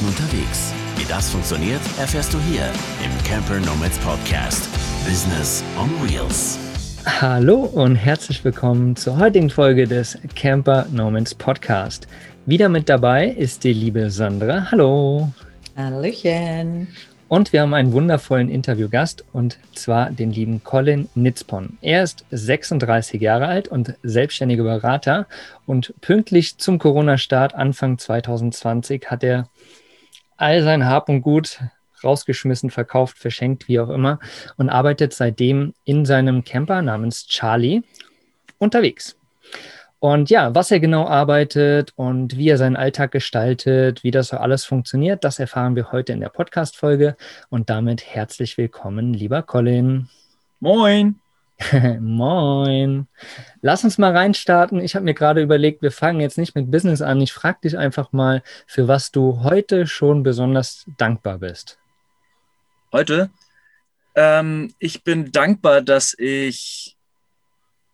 Campen unterwegs. Wie das funktioniert, erfährst du hier im Camper Nomads Podcast. Business on Wheels. Hallo und herzlich willkommen zur heutigen Folge des Camper Nomads Podcast. Wieder mit dabei ist die liebe Sandra. Hallo. Hallöchen. Und wir haben einen wundervollen Interviewgast und zwar den lieben Colin Nitzpon. Er ist 36 Jahre alt und selbstständiger Berater und pünktlich zum Corona-Start Anfang 2020 hat er all sein Hab und Gut rausgeschmissen, verkauft, verschenkt, wie auch immer und arbeitet seitdem in seinem Camper namens Charlie unterwegs. Und ja, was er genau arbeitet und wie er seinen Alltag gestaltet, wie das so alles funktioniert, das erfahren wir heute in der Podcast-Folge. Und damit herzlich willkommen, lieber Colin. Moin. Moin. Lass uns mal reinstarten. Ich habe mir gerade überlegt, wir fangen jetzt nicht mit Business an. Ich frage dich einfach mal, für was du heute schon besonders dankbar bist. Heute? Ähm, ich bin dankbar, dass ich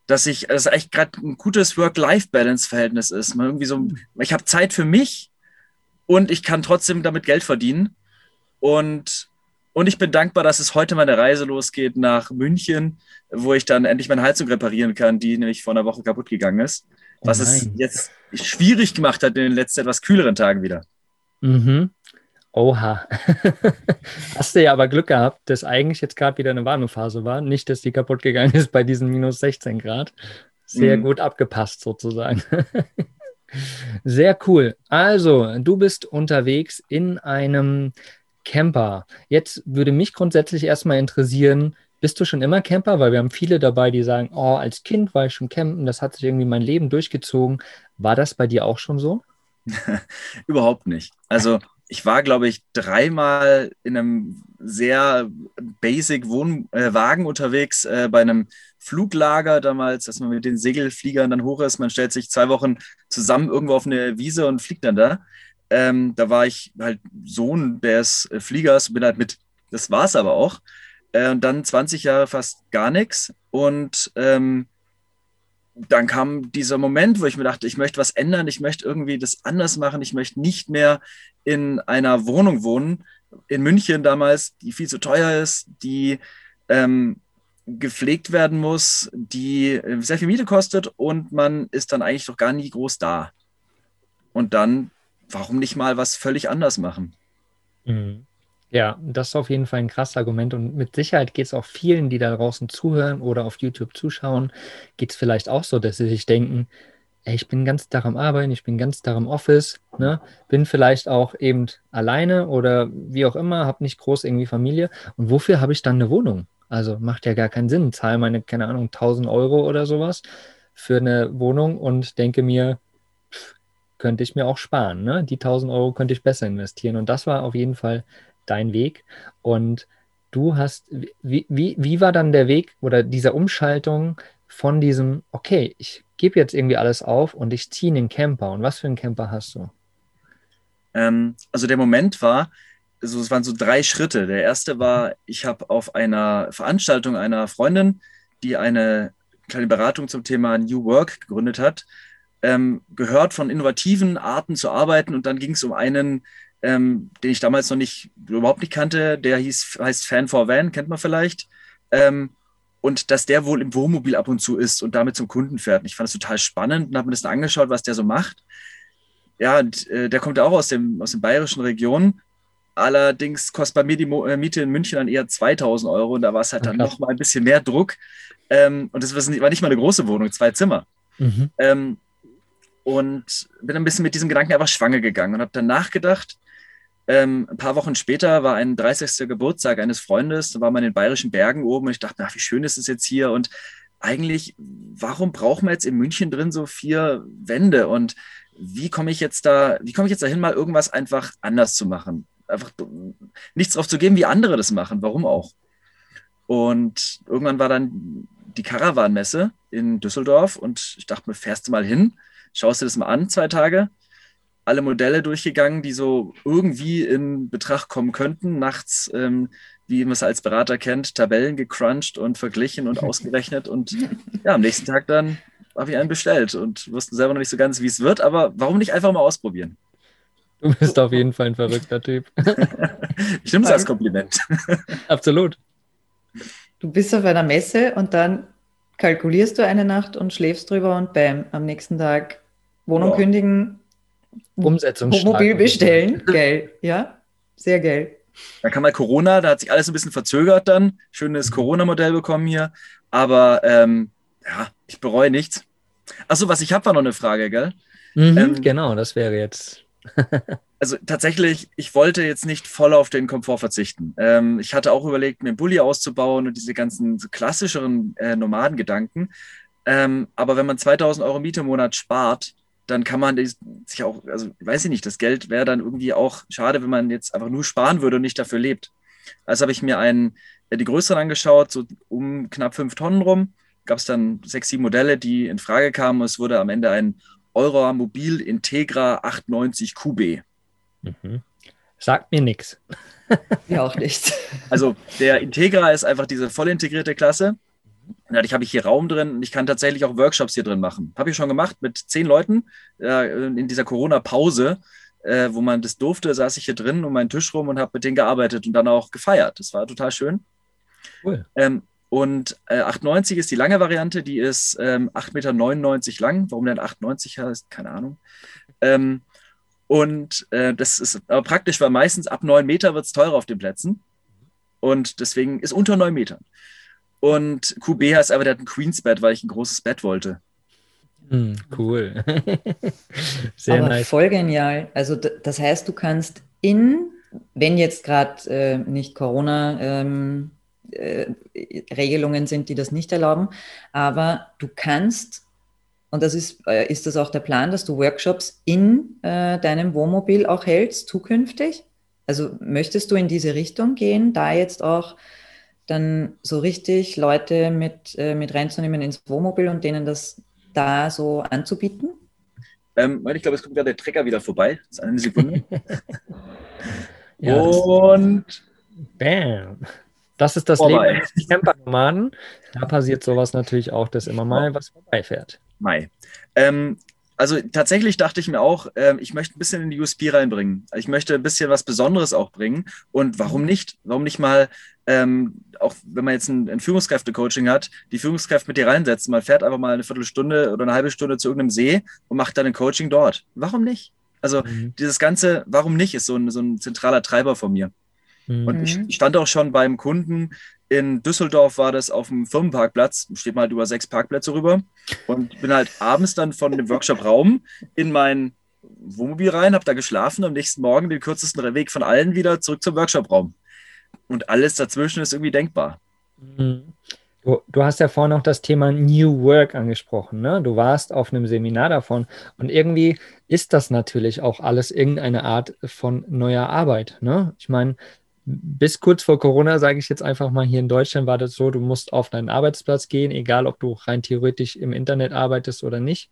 dass ich, dass echt gerade ein gutes Work-Life-Balance-Verhältnis ist. Man irgendwie so, ich habe Zeit für mich und ich kann trotzdem damit Geld verdienen. Und, und ich bin dankbar, dass es heute meine Reise losgeht nach München, wo ich dann endlich meine Heizung reparieren kann, die nämlich vor einer Woche kaputt gegangen ist. Oh was es jetzt schwierig gemacht hat in den letzten etwas kühleren Tagen wieder. Mhm. Oha. Hast du ja aber Glück gehabt, dass eigentlich jetzt gerade wieder eine Warnungsphase war. Nicht, dass die kaputt gegangen ist bei diesen minus 16 Grad. Sehr mhm. gut abgepasst sozusagen. Sehr cool. Also, du bist unterwegs in einem Camper. Jetzt würde mich grundsätzlich erstmal interessieren, bist du schon immer Camper? Weil wir haben viele dabei, die sagen, oh, als Kind war ich schon campen, das hat sich irgendwie mein Leben durchgezogen. War das bei dir auch schon so? Überhaupt nicht. Also ich war, glaube ich, dreimal in einem sehr basic Wohnwagen äh, unterwegs, äh, bei einem Fluglager damals, dass man mit den Segelfliegern dann hoch ist. Man stellt sich zwei Wochen zusammen irgendwo auf eine Wiese und fliegt dann da. Ähm, da war ich halt Sohn des äh, Fliegers, bin halt mit. Das war es aber auch. Äh, und dann 20 Jahre fast gar nichts. Und ähm, dann kam dieser Moment, wo ich mir dachte, ich möchte was ändern, ich möchte irgendwie das anders machen, ich möchte nicht mehr in einer Wohnung wohnen, in München damals, die viel zu teuer ist, die ähm, gepflegt werden muss, die äh, sehr viel Miete kostet und man ist dann eigentlich doch gar nie groß da. Und dann, warum nicht mal was völlig anders machen? Mhm. Ja, das ist auf jeden Fall ein krasses Argument und mit Sicherheit geht es auch vielen, die da draußen zuhören oder auf YouTube zuschauen, geht es vielleicht auch so, dass sie sich denken, ey, ich bin ganz Tag am Arbeiten, ich bin ganz Tag im Office, ne? bin vielleicht auch eben alleine oder wie auch immer, habe nicht groß irgendwie Familie und wofür habe ich dann eine Wohnung? Also macht ja gar keinen Sinn, zahle meine, keine Ahnung, 1000 Euro oder sowas für eine Wohnung und denke mir, könnte ich mir auch sparen. Ne? Die 1000 Euro könnte ich besser investieren. Und das war auf jeden Fall dein Weg. Und du hast, wie, wie, wie war dann der Weg oder diese Umschaltung von diesem, okay, ich gebe jetzt irgendwie alles auf und ich ziehe einen Camper. Und was für einen Camper hast du? Ähm, also der Moment war, also es waren so drei Schritte. Der erste war, ich habe auf einer Veranstaltung einer Freundin, die eine kleine Beratung zum Thema New Work gegründet hat, ähm, gehört von innovativen Arten zu arbeiten. Und dann ging es um einen ähm, den ich damals noch nicht, überhaupt nicht kannte. Der hieß, heißt Fan for Van, kennt man vielleicht. Ähm, und dass der wohl im Wohnmobil ab und zu ist und damit zum Kunden fährt. Und ich fand es total spannend und habe mir das dann angeschaut, was der so macht. Ja, und, äh, der kommt auch aus dem, aus den bayerischen Regionen. Allerdings kostet bei mir die Mo äh, Miete in München dann eher 2000 Euro und da war es halt dann noch mal ein bisschen mehr Druck. Ähm, und das war nicht mal eine große Wohnung, zwei Zimmer. Mhm. Ähm, und bin ein bisschen mit diesem Gedanken einfach schwanger gegangen und habe dann nachgedacht, ähm, ein paar Wochen später war ein 30. Geburtstag eines Freundes, da war man in den bayerischen Bergen oben und ich dachte, ach, wie schön ist es jetzt hier und eigentlich, warum brauchen wir jetzt in München drin so vier Wände und wie komme ich jetzt da, wie komme ich jetzt dahin, mal irgendwas einfach anders zu machen? Einfach nichts drauf zu geben, wie andere das machen, warum auch? Und irgendwann war dann die Caravan-Messe in Düsseldorf und ich dachte mir, fährst du mal hin, schaust du das mal an, zwei Tage alle Modelle durchgegangen, die so irgendwie in Betracht kommen könnten. Nachts, ähm, wie man es als Berater kennt, Tabellen gecrunched und verglichen und ausgerechnet. Und ja, am nächsten Tag dann habe ich einen bestellt und wussten selber noch nicht so ganz, wie es wird. Aber warum nicht einfach mal ausprobieren? Du bist auf jeden Fall ein verrückter Typ. ich nehme es als Kompliment. Absolut. Du bist auf einer Messe und dann kalkulierst du eine Nacht und schläfst drüber und bam, am nächsten Tag Wohnung Ja. kündigen, Umsetzungsstark. Mobil bestellen. Geil, ja, sehr geil. Dann kam mal Corona, da hat sich alles ein bisschen verzögert dann. Schönes Corona-Modell bekommen hier. Aber ähm, ja, ich bereue nichts. Achso, was ich habe, war noch eine Frage, gell? Mhm, Ähm, genau, das wäre jetzt. Also tatsächlich, ich wollte jetzt nicht voll auf den Komfort verzichten. Ähm, ich hatte auch überlegt, mir einen Bulli auszubauen und diese ganzen so klassischeren äh, Nomadengedanken. Ähm, aber wenn man 2000 Euro Miete im Monat spart, dann kann man sich auch, also weiß ich nicht, das Geld wäre dann irgendwie auch schade, wenn man jetzt einfach nur sparen würde und nicht dafür lebt. Also habe ich mir einen, äh, die größeren angeschaut, so um knapp fünf Tonnen rum. Gab es dann sechs, sieben Modelle, die in Frage kamen. Es wurde am Ende ein Euromobil Integra 890 QB. Mhm. Sagt mir nichts. Ja, auch nicht. Also der Integra ist einfach diese voll integrierte Klasse. Und dadurch habe ich hier Raum drin und ich kann tatsächlich auch Workshops hier drin machen. Habe ich schon gemacht mit zehn Leuten äh, in dieser Corona-Pause, äh, wo man das durfte, saß ich hier drin um meinen Tisch rum und habe mit denen gearbeitet und dann auch gefeiert. Das war total schön. Cool. Ähm, und äh, 890 ist die lange Variante, die ist ähm, 8,99 Meter lang. Warum denn 890 heißt, keine Ahnung. Ähm, und äh, das ist aber praktisch, weil meistens ab 9 Meter wird es teurer auf den Plätzen. Und deswegen ist unter 9 Metern. Und QB heißt aber, der hat ein Queensbett, weil ich ein großes Bett wollte. Hm, cool. Sehr Aber nice. voll genial. Also das heißt, du kannst in, wenn jetzt gerade äh, nicht Corona ähm, äh, Regelungen sind, die das nicht erlauben, aber du kannst, und das ist, äh, ist das auch der Plan, dass du Workshops in äh, deinem Wohnmobil auch hältst, zukünftig? Also möchtest du in diese Richtung gehen, da jetzt auch dann so richtig Leute mit, äh, mit reinzunehmen ins Wohnmobil und denen das da so anzubieten? Ähm, ich glaube, es kommt gerade der Trecker wieder vorbei. Das ist eine Sekunde. Ja, Und bam. Das ist das Vorbei. Leben eines Camper-Nomaden. Da passiert sowas natürlich auch, dass immer mal was vorbeifährt. Mai. Ähm, also tatsächlich dachte ich mir auch, ähm, ich möchte ein bisschen in die USP reinbringen. Ich möchte ein bisschen was Besonderes auch bringen. Und warum nicht? Warum nicht mal, ähm, auch wenn man jetzt ein, ein Führungskräfte-Coaching hat, die Führungskräfte mit dir reinsetzen. Man fährt einfach mal eine Viertelstunde oder eine halbe Stunde zu irgendeinem See und macht dann ein Coaching dort. Warum nicht? Also Mhm. dieses Ganze, warum nicht, ist so ein, so ein zentraler Treiber von mir. Mhm. Und ich Mhm. stand auch schon beim Kunden in Düsseldorf, war das auf dem Firmenparkplatz, steht mal halt über sechs Parkplätze rüber und bin halt abends dann von dem Workshop-Raum in mein Wohnmobil rein, habe da geschlafen, am nächsten Morgen den kürzesten Weg von allen wieder zurück zum Workshop-Raum. Und alles dazwischen ist irgendwie denkbar. Mhm. Du, du hast ja vorhin auch das Thema New Work angesprochen, ne? Du warst auf einem Seminar davon und irgendwie ist das natürlich auch alles irgendeine Art von neuer Arbeit, ne? Ich meine, bis kurz vor Corona, sage ich jetzt einfach mal, hier in Deutschland war das so, du musst auf deinen Arbeitsplatz gehen, egal ob du rein theoretisch im Internet arbeitest oder nicht.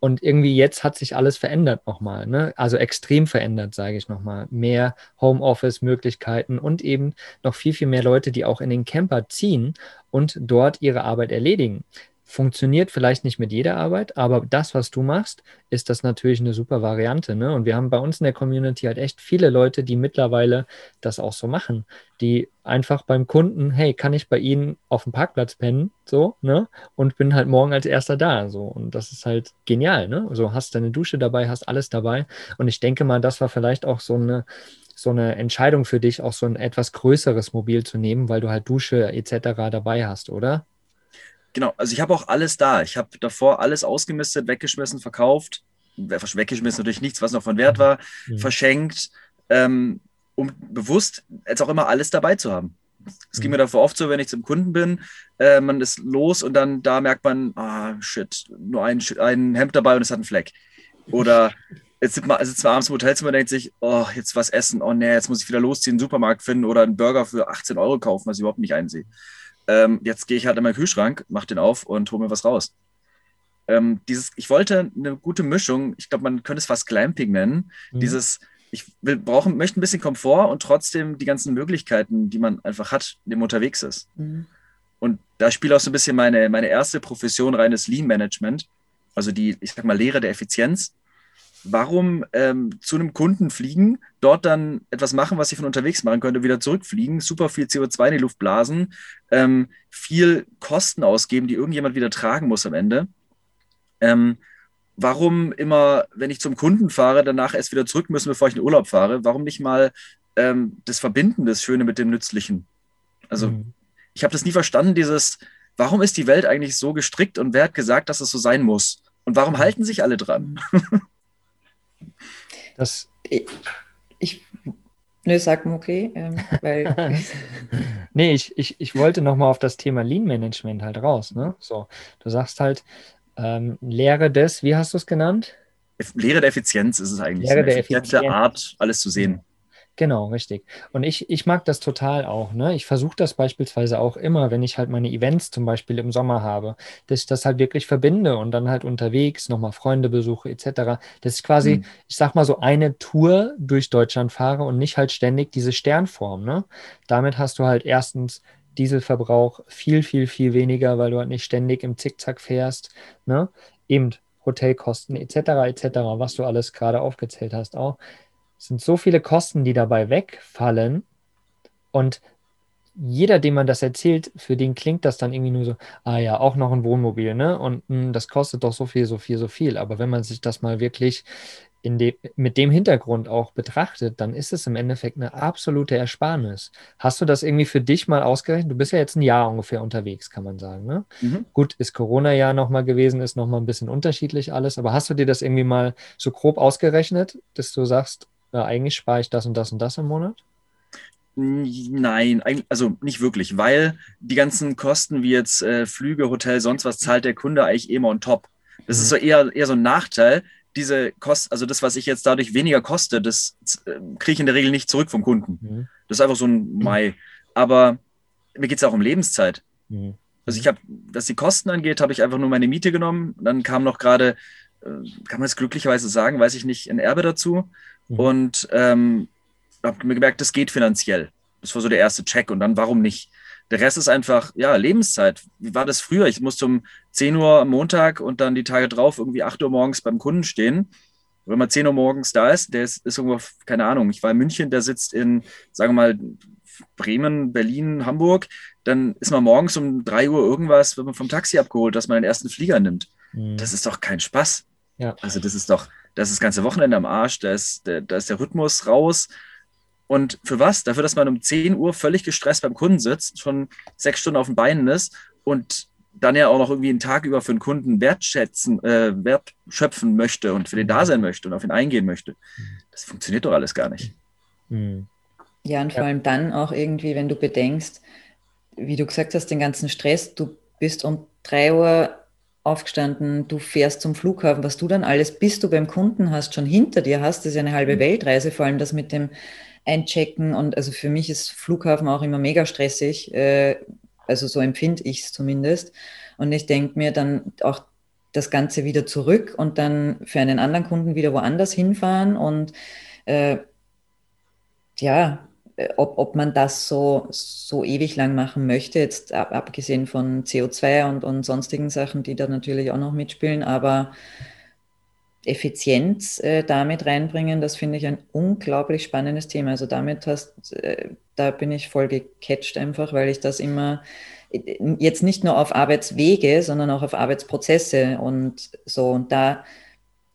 Und irgendwie jetzt hat sich alles verändert nochmal, ne? Also extrem verändert, sage ich nochmal. Mehr Homeoffice-Möglichkeiten und eben noch viel, viel mehr Leute, die auch in den Camper ziehen und dort ihre Arbeit erledigen. Funktioniert vielleicht nicht mit jeder Arbeit, aber das, was du machst, ist das natürlich eine super Variante. Ne? Und wir haben bei uns in der Community halt echt viele Leute, die mittlerweile das auch so machen, die einfach beim Kunden, hey, kann ich bei Ihnen auf dem Parkplatz pennen, so, ne? Und bin halt morgen als erster da, so. Und das ist halt genial, ne? So hast deine Dusche dabei, hast alles dabei. Und ich denke mal, das war vielleicht auch so eine so eine Entscheidung für dich, auch so ein etwas größeres Mobil zu nehmen, weil du halt Dusche etc. dabei hast, oder? Genau, also ich habe auch alles da. Ich habe davor alles ausgemistet, weggeschmissen, verkauft. Weggeschmissen natürlich nichts, was noch von Wert war, Mhm. verschenkt, ähm, um bewusst jetzt auch immer alles dabei zu haben. Es ging Mhm. mir davor oft so, wenn ich zum Kunden bin, äh, man ist los und dann da merkt man, ah, shit, nur ein, ein Hemd dabei und es hat einen Fleck. Oder jetzt sitzt man, sitzt man abends im Hotelzimmer und denkt sich, oh, jetzt was essen, oh nee, jetzt muss ich wieder losziehen, einen Supermarkt finden oder einen Burger für 18 Euro kaufen, was ich überhaupt nicht einsehe. Ähm, jetzt gehe ich halt in meinen Kühlschrank, mach den auf und hole mir was raus. Ähm, dieses, ich wollte eine gute Mischung, ich glaube, man könnte es fast Glamping nennen, Mhm. dieses, ich will, brauchen, möchte ein bisschen Komfort und trotzdem die ganzen Möglichkeiten, die man einfach hat, in dem man unterwegs ist. Mhm. Und da spielt auch so ein bisschen meine, meine erste Profession reines Lean Management, also die, ich sag mal, Lehre der Effizienz. Warum ähm, zu einem Kunden fliegen, dort dann etwas machen, was ich von unterwegs machen könnte, wieder zurückfliegen, super viel CO2 in die Luft blasen, ähm, viel Kosten ausgeben, die irgendjemand wieder tragen muss am Ende. Ähm, warum immer, wenn ich zum Kunden fahre, danach erst wieder zurück müssen, bevor ich in Urlaub fahre? Warum nicht mal ähm, das Verbinden, das Schöne mit dem Nützlichen? Also mhm. ich habe das nie verstanden, dieses, warum ist die Welt eigentlich so gestrickt und wer hat gesagt, dass es so sein muss? Und warum mhm. halten sich alle dran? Das ich, ich Nö, sag mal okay, ähm, weil. nee, ich, ich, ich wollte nochmal auf das Thema Lean Management halt raus. Ne? So, du sagst halt, ähm, Lehre des, wie hast du es genannt? Lehre der Effizienz ist es eigentlich. Lehre so eine der Effizienz. Art, alles zu sehen. Genau, richtig. Und ich, ich mag das total auch. Ne? Ich versuche das beispielsweise auch immer, wenn ich halt meine Events zum Beispiel im Sommer habe, dass ich das halt wirklich verbinde und dann halt unterwegs nochmal Freunde besuche etc. Dass ich quasi, mhm. ich sag mal so eine Tour durch Deutschland fahre und nicht halt ständig diese Sternform. Ne? Damit hast du halt erstens Dieselverbrauch viel, viel, viel weniger, weil du halt nicht ständig im Zickzack fährst. Ne? Eben Hotelkosten etc. etc., was du alles gerade aufgezählt hast auch. Es sind so viele Kosten, die dabei wegfallen. Und jeder, dem man das erzählt, für den klingt das dann irgendwie nur so, ah ja, auch noch ein Wohnmobil, ne? Und mh, hm, das kostet doch so viel, so viel, so viel. Aber wenn man sich das mal wirklich in de mit dem Hintergrund auch betrachtet, dann ist es im Endeffekt eine absolute Ersparnis. Hast du das irgendwie für dich mal ausgerechnet? Du bist ja jetzt ein Jahr ungefähr unterwegs, kann man sagen. Ne? Mhm. Gut, ist Corona-Jahr nochmal gewesen, ist nochmal ein bisschen unterschiedlich alles, aber hast du dir das irgendwie mal so grob ausgerechnet, dass du sagst, na, eigentlich spare ich das und das und das im Monat? Nein, also nicht wirklich, weil die ganzen Kosten wie jetzt äh, Flüge, Hotel, sonst was zahlt der Kunde eigentlich immer on top. Das mhm. ist so eher, eher so ein Nachteil. Diese Kosten, also das, was ich jetzt dadurch weniger koste, das äh, kriege ich in der Regel nicht zurück vom Kunden. Mhm. Das ist einfach so ein Mai. Aber mir geht es auch um Lebenszeit. Mhm. Also ich habe, was die Kosten angeht, habe ich einfach nur meine Miete genommen. Dann kam noch gerade, äh, kann man es glücklicherweise sagen, weiß ich nicht, ein Erbe dazu. Mhm. Und ähm, habe mir gemerkt, das geht finanziell. Das war so der erste Check. Und dann, warum nicht? Der Rest ist einfach, ja, Lebenszeit. Wie war das früher? Ich musste um 10 Uhr am Montag und dann die Tage drauf irgendwie 8 Uhr morgens beim Kunden stehen. wenn man 10 Uhr morgens da ist, der ist, ist irgendwo, keine Ahnung, ich war in München, der sitzt in, sagen wir mal, Bremen, Berlin, Hamburg, dann ist man morgens um 3 Uhr irgendwas, wird man vom Taxi abgeholt, dass man den ersten Flieger nimmt. Mhm. Das ist doch kein Spaß. Ja. Also das ist doch, da ist das ganze Wochenende am Arsch, da ist, da, da ist der Rhythmus raus. Und für was? Dafür, dass man um 10 Uhr völlig gestresst beim Kunden sitzt, schon sechs Stunden auf den Beinen ist und dann ja auch noch irgendwie einen Tag über für einen Kunden wertschätzen, äh, wertschöpfen möchte und für den da sein möchte und auf ihn eingehen möchte. Das funktioniert doch alles gar nicht. Mhm. Ja, und vor allem dann auch irgendwie, wenn du bedenkst, wie du gesagt hast, den ganzen Stress, du bist um 3 Uhr aufgestanden, du fährst zum Flughafen, was du dann alles, bis du beim Kunden hast, schon hinter dir hast, das ist ja eine halbe mhm. Weltreise, vor allem das mit dem Einchecken und also für mich ist Flughafen auch immer mega stressig, äh, also so empfinde ich es zumindest und ich denke mir dann auch das Ganze wieder zurück und dann für einen anderen Kunden wieder woanders hinfahren und äh, ja, ob, ob man das so, so ewig lang machen möchte, jetzt ab, abgesehen von CO2 und, und sonstigen Sachen, die da natürlich auch noch mitspielen, aber Effizienz äh, damit reinbringen, das finde ich ein unglaublich spannendes Thema. Also damit hast, äh, da bin ich voll gecatcht einfach, weil ich das immer äh, jetzt nicht nur auf Arbeitswege, sondern auch auf Arbeitsprozesse und so und da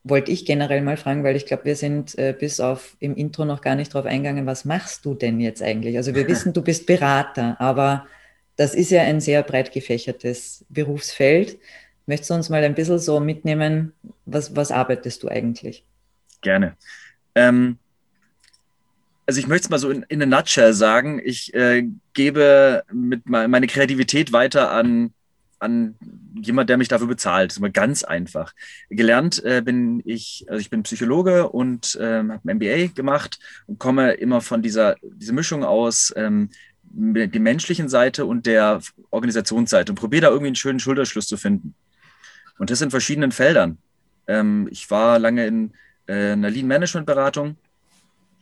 wollte ich generell mal fragen, weil ich glaube, wir sind äh, bis auf im Intro noch gar nicht drauf eingegangen, was machst du denn jetzt eigentlich? Also wir wissen, du bist Berater, aber das ist ja ein sehr breit gefächertes Berufsfeld. Möchtest du uns mal ein bisschen so mitnehmen, was, was arbeitest du eigentlich? Gerne. Ähm, also ich möchte es mal so in, in a nutshell sagen, ich äh, gebe mit meine Kreativität weiter an an jemand, der mich dafür bezahlt. Das ist immer ganz einfach. Gelernt äh, bin ich, also ich bin Psychologe und ähm, habe ein MBA gemacht und komme immer von dieser, dieser Mischung aus ähm, der menschlichen Seite und der Organisationsseite und probiere da irgendwie einen schönen Schulterschluss zu finden. Und das in verschiedenen Feldern. Ähm, ich war lange in äh, einer Lean-Management-Beratung.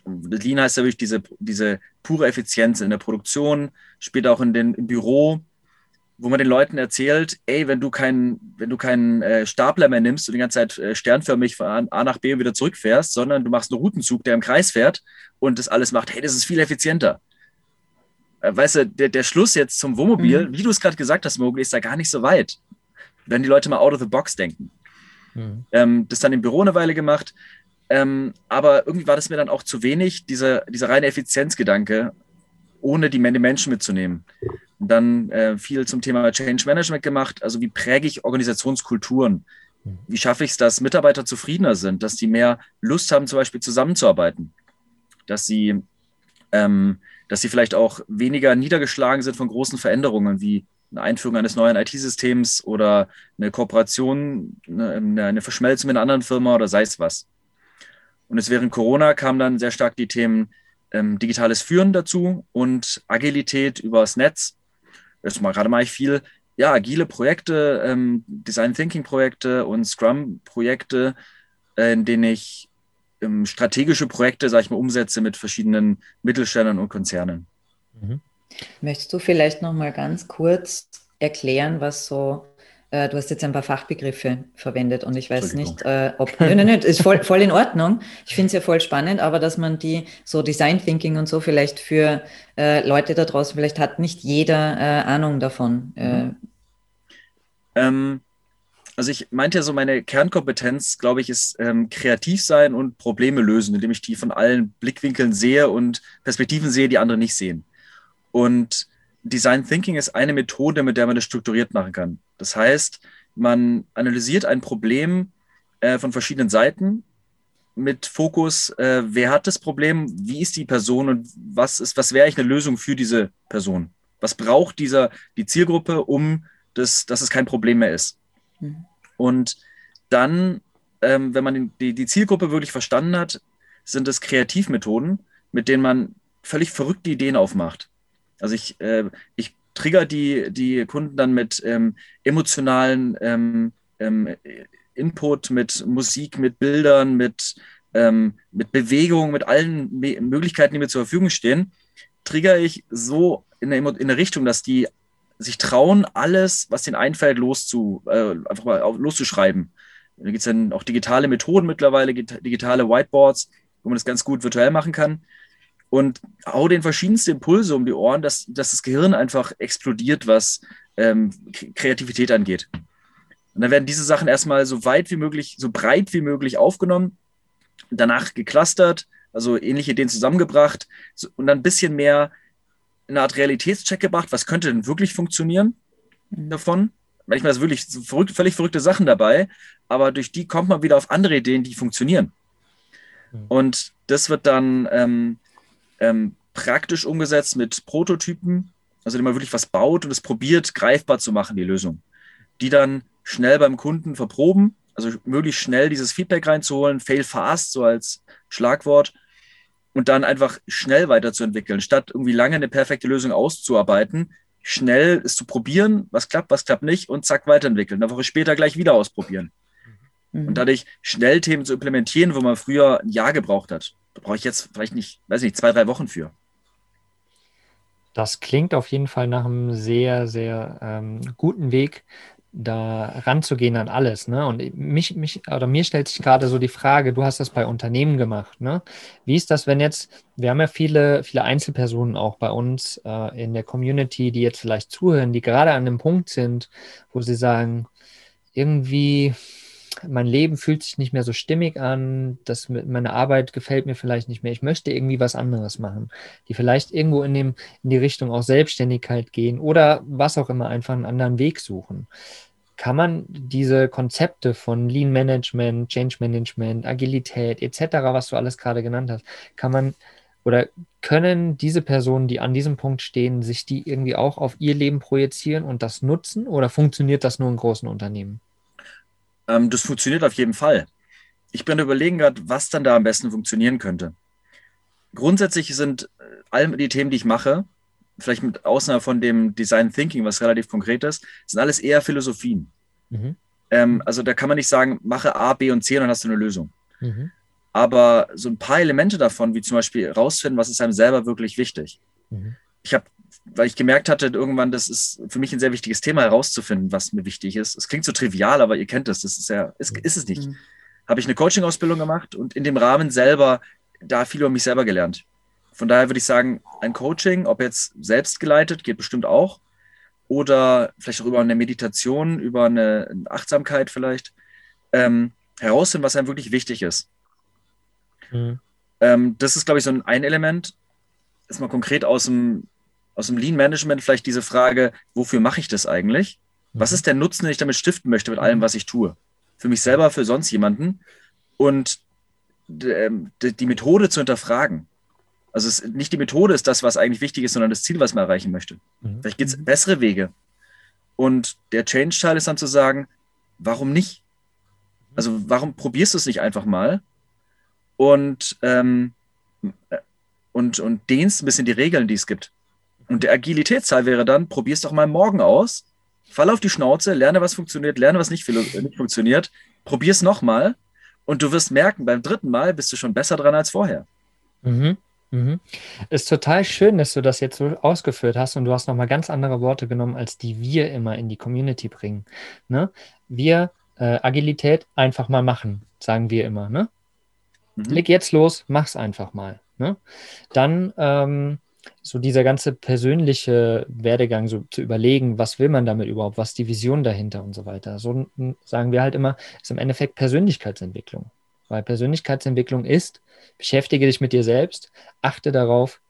Lean heißt ja wirklich diese, diese pure Effizienz in der Produktion, später auch in den, im Büro wo man den Leuten erzählt, ey, wenn du keinen, wenn du keinen äh, Stapler mehr nimmst und die ganze Zeit äh, sternförmig von A nach B und wieder zurückfährst, sondern du machst einen Routenzug, der im Kreis fährt und das alles macht, hey, das ist viel effizienter. Äh, weißt du, der, der Schluss jetzt zum Wohnmobil, mhm. wie du es gerade gesagt hast, Mogli, ist da gar nicht so weit. Wenn die Leute mal out of the box denken. Mhm. Ähm, das dann im Büro eine Weile gemacht. Ähm, aber irgendwie war das mir dann auch zu wenig, dieser, dieser reine Effizienzgedanke, ohne die Menschen mitzunehmen. Dann äh, viel zum Thema Change Management gemacht. Also wie präge ich Organisationskulturen? Wie schaffe ich es, dass Mitarbeiter zufriedener sind, dass sie mehr Lust haben, zum Beispiel zusammenzuarbeiten, dass sie, ähm, dass sie vielleicht auch weniger niedergeschlagen sind von großen Veränderungen wie eine Einführung eines neuen IT-Systems oder eine Kooperation, eine, eine Verschmelzung mit einer anderen Firma oder sei es was. Und es während Corona kamen dann sehr stark die Themen ähm, digitales Führen dazu und Agilität übers Netz. Jetzt mal gerade mache ich viel, ja, agile Projekte, ähm, Design Thinking Projekte und Scrum Projekte, äh, in denen ich ähm, strategische Projekte, sage ich mal, umsetze mit verschiedenen Mittelständern und Konzernen. Mhm. Möchtest du vielleicht noch mal ganz kurz erklären, was so äh, du hast jetzt ein paar Fachbegriffe verwendet und ich weiß nicht, äh, ob. Nein, nein, nein, ist voll, voll in Ordnung. Ich finde es ja voll spannend, aber dass man die so Design Thinking und so vielleicht für äh, Leute da draußen, vielleicht hat nicht jeder äh, Ahnung davon. Äh. Mhm. Ähm, also ich meinte ja so, meine Kernkompetenz, glaube ich, ist ähm, kreativ sein und Probleme lösen, indem ich die von allen Blickwinkeln sehe und Perspektiven sehe, die andere nicht sehen. Und Design Thinking ist eine Methode, mit der man das strukturiert machen kann. Das heißt, man analysiert ein Problem äh, von verschiedenen Seiten mit Fokus, äh, wer hat das Problem, wie ist die Person und was ist, was wäre eigentlich eine Lösung für diese Person? Was braucht dieser, die Zielgruppe, um das, dass es kein Problem mehr ist? Mhm. Und dann, ähm, wenn man die, die Zielgruppe wirklich verstanden hat, sind es Kreativmethoden, mit denen man völlig verrückte Ideen aufmacht. Also ich, äh, ich trigger die, die Kunden dann mit ähm, emotionalen ähm, ähm, Input, mit Musik, mit Bildern, mit, ähm, mit Bewegung, mit allen Me Möglichkeiten, die mir zur Verfügung stehen, trigger ich so in eine, in eine Richtung, dass die sich trauen, alles, was ihnen einfällt, loszu, äh, einfach mal loszuschreiben. Da gibt es dann auch digitale Methoden mittlerweile, digitale Whiteboards, wo man das ganz gut virtuell machen kann und hau den verschiedenste Impulse um die Ohren, dass, dass das Gehirn einfach explodiert, was ähm, Kreativität angeht. Und dann werden diese Sachen erstmal so weit wie möglich, so breit wie möglich aufgenommen, danach geclustert, also ähnliche Ideen zusammengebracht und dann ein bisschen mehr eine Art Realitätscheck gebracht, was könnte denn wirklich funktionieren mhm. davon. Manchmal ist wirklich verrückt, völlig verrückte Sachen dabei, aber durch die kommt man wieder auf andere Ideen, die funktionieren. Mhm. Und das wird dann ähm, ähm, praktisch umgesetzt mit Prototypen, also indem man wirklich was baut und es probiert, greifbar zu machen, die Lösung. Die dann schnell beim Kunden verproben, also möglichst schnell dieses Feedback reinzuholen, fail fast, so als Schlagwort, und dann einfach schnell weiterzuentwickeln, statt irgendwie lange eine perfekte Lösung auszuarbeiten, schnell es zu probieren, was klappt, was klappt nicht und zack, weiterentwickeln. Eine Woche später gleich wieder ausprobieren. Mhm. Und dadurch schnell Themen zu implementieren, wo man früher ein Jahr gebraucht hat. Da brauche ich jetzt vielleicht nicht, weiß nicht, zwei, drei Wochen für. Das klingt auf jeden Fall nach einem sehr, sehr ähm, guten Weg, da ranzugehen an alles. Ne? Und mich, mich, oder mir stellt sich gerade so die Frage, du hast das bei Unternehmen gemacht. Ne? Wie ist das, wenn jetzt, wir haben ja viele, viele Einzelpersonen auch bei uns äh, in der Community, die jetzt vielleicht zuhören, die gerade an dem Punkt sind, wo sie sagen, irgendwie mein Leben fühlt sich nicht mehr so stimmig an, das meine Arbeit gefällt mir vielleicht nicht mehr, ich möchte irgendwie was anderes machen, die vielleicht irgendwo in, dem, in die Richtung auch Selbstständigkeit gehen oder was auch immer, einfach einen anderen Weg suchen. Kann man diese Konzepte von Lean Management, Change Management, Agilität etc., was du alles gerade genannt hast, kann man oder können diese Personen, die an diesem Punkt stehen, sich die irgendwie auch auf ihr Leben projizieren und das nutzen oder funktioniert das nur in großen Unternehmen? Ähm, das funktioniert auf jeden Fall. Ich bin überlegen gerade, was dann da am besten funktionieren könnte. Grundsätzlich sind äh, all die Themen, die ich mache, vielleicht mit Ausnahme von dem Design Thinking, was relativ konkret ist, sind alles eher Philosophien. Mhm. Ähm, also da kann man nicht sagen, mache A, B und C und dann hast du eine Lösung. Mhm. Aber so ein paar Elemente davon, wie zum Beispiel rausfinden, was ist einem selber wirklich wichtig. Mhm. Ich habe weil ich gemerkt hatte, irgendwann, das ist für mich ein sehr wichtiges Thema herauszufinden, was mir wichtig ist. Es klingt so trivial, aber ihr kennt das, das ist ja, ist, ist es nicht. Mhm. Habe ich eine Coaching-Ausbildung gemacht und in dem Rahmen selber da viel über mich selber gelernt. Von daher würde ich sagen, ein Coaching, ob jetzt selbst geleitet, geht bestimmt auch, oder vielleicht auch über eine Meditation, über eine Achtsamkeit vielleicht, ähm, herausfinden, was einem wirklich wichtig ist. Mhm. Ähm, das ist, glaube ich, so ein, ein Element. Ist mal konkret aus dem, aus dem Lean Management vielleicht diese Frage, wofür mache ich das eigentlich? Was mhm. ist der Nutzen, den ich damit stiften möchte mit allem, was ich tue? Für mich selber, für sonst jemanden. Und ähm, die Methode zu hinterfragen. Also es, nicht die Methode ist das, was eigentlich wichtig ist, sondern das Ziel, was man erreichen möchte. Mhm. Vielleicht gibt es mhm. bessere Wege. Und der Change-Teil ist dann zu sagen, warum nicht? Also warum probierst du es nicht einfach mal und, ähm, und, und dehnst ein bisschen die Regeln, die es gibt. Und der Agilitätsteil wäre dann, probier es doch mal morgen aus, fall auf die Schnauze, lerne, was funktioniert, lerne, was nicht, nicht funktioniert, probier es nochmal und du wirst merken, beim dritten Mal bist du schon besser dran als vorher. Mhm. Mhm. Ist total schön, dass du das jetzt so ausgeführt hast und du hast nochmal ganz andere Worte genommen, als die wir immer in die Community bringen. Ne? Wir, äh, Agilität, einfach mal machen, sagen wir immer. Ne? Mhm. Leg jetzt los, mach's einfach mal. Ne? Dann ähm, so dieser ganze persönliche Werdegang, so zu überlegen, was will man damit überhaupt, was ist die Vision dahinter und so weiter. So sagen wir halt immer, ist im Endeffekt Persönlichkeitsentwicklung. Weil Persönlichkeitsentwicklung ist, beschäftige dich mit dir selbst, achte darauf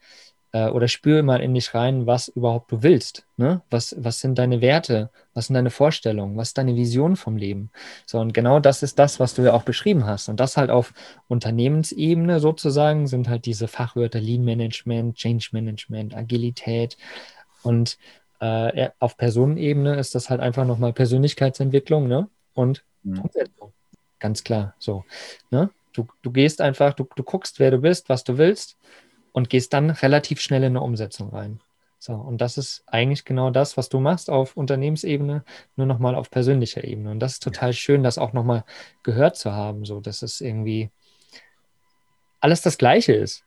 äh, oder spüre mal in dich rein, was überhaupt du willst. Ne? Was, was sind deine Werte? Was sind deine Vorstellungen? Was ist deine Vision vom Leben? So, und genau das ist das, was du ja auch beschrieben hast. Und das halt auf Unternehmensebene sozusagen sind halt diese Fachwörter Lean Management, Change Management, Agilität. Und äh, auf Personenebene ist das halt einfach nochmal Persönlichkeitsentwicklung ne? und mhm. Umsetzung. Ganz klar. So. Ne? Du, du gehst einfach, du, du guckst, wer du bist, was du willst und gehst dann relativ schnell in eine Umsetzung rein. So, und das ist eigentlich genau das, was du machst auf Unternehmensebene, nur nochmal auf persönlicher Ebene. Und das ist total schön, das auch nochmal gehört zu haben, so dass es irgendwie alles das Gleiche ist.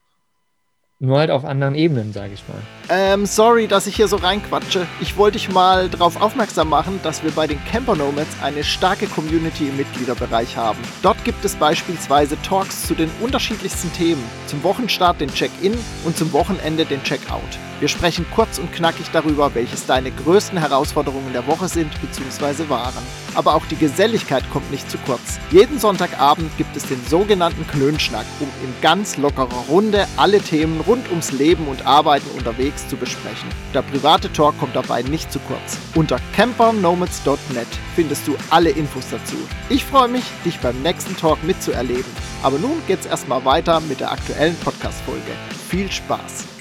Nur halt auf anderen Ebenen, sage ich mal. Ähm, sorry, dass ich hier so reinquatsche. Ich wollte dich mal darauf aufmerksam machen, dass wir bei den Camper Nomads eine starke Community im Mitgliederbereich haben. Dort gibt es beispielsweise Talks zu den unterschiedlichsten Themen. Zum Wochenstart den Check-in und zum Wochenende den Check-out. Wir sprechen kurz und knackig darüber, welches deine größten Herausforderungen der Woche sind bzw. waren. Aber auch die Geselligkeit kommt nicht zu kurz. Jeden Sonntagabend gibt es den sogenannten Klönschnack, um in ganz lockerer Runde alle Themen rund ums Leben und Arbeiten unterwegs zu besprechen. Der private Talk kommt dabei nicht zu kurz. Unter campernomads.net findest du alle Infos dazu. Ich freue mich, dich beim nächsten Talk mitzuerleben. Aber nun geht's erstmal weiter mit der aktuellen Podcast-Folge. Viel Spaß!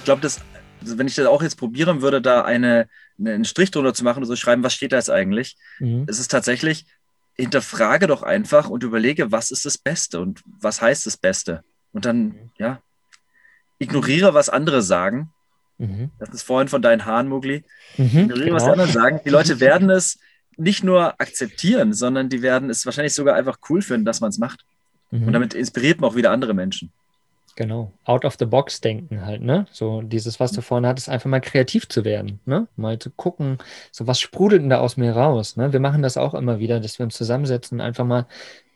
ich glaube, dass, also wenn ich das auch jetzt probieren würde, da eine, einen Strich drunter zu machen und so schreiben, was steht da jetzt eigentlich? Mhm. Es ist tatsächlich, hinterfrage doch einfach und überlege, was ist das Beste und was heißt das Beste? Und dann, mhm. ja, ignoriere, was andere sagen. Mhm. Das ist vorhin von deinen Haaren, Mugli. Mhm, ignoriere, genau. was andere sagen. Die Leute werden es nicht nur akzeptieren, sondern die werden es wahrscheinlich sogar einfach cool finden, dass man es macht. Und mhm. damit inspiriert man auch wieder andere Menschen. Genau, out of the box denken halt, ne? So dieses, was du vorhin hattest, einfach mal kreativ zu werden, ne? Mal zu gucken, so was sprudelt denn da aus mir raus, ne? Wir machen das auch immer wieder, dass wir uns zusammensetzen und einfach mal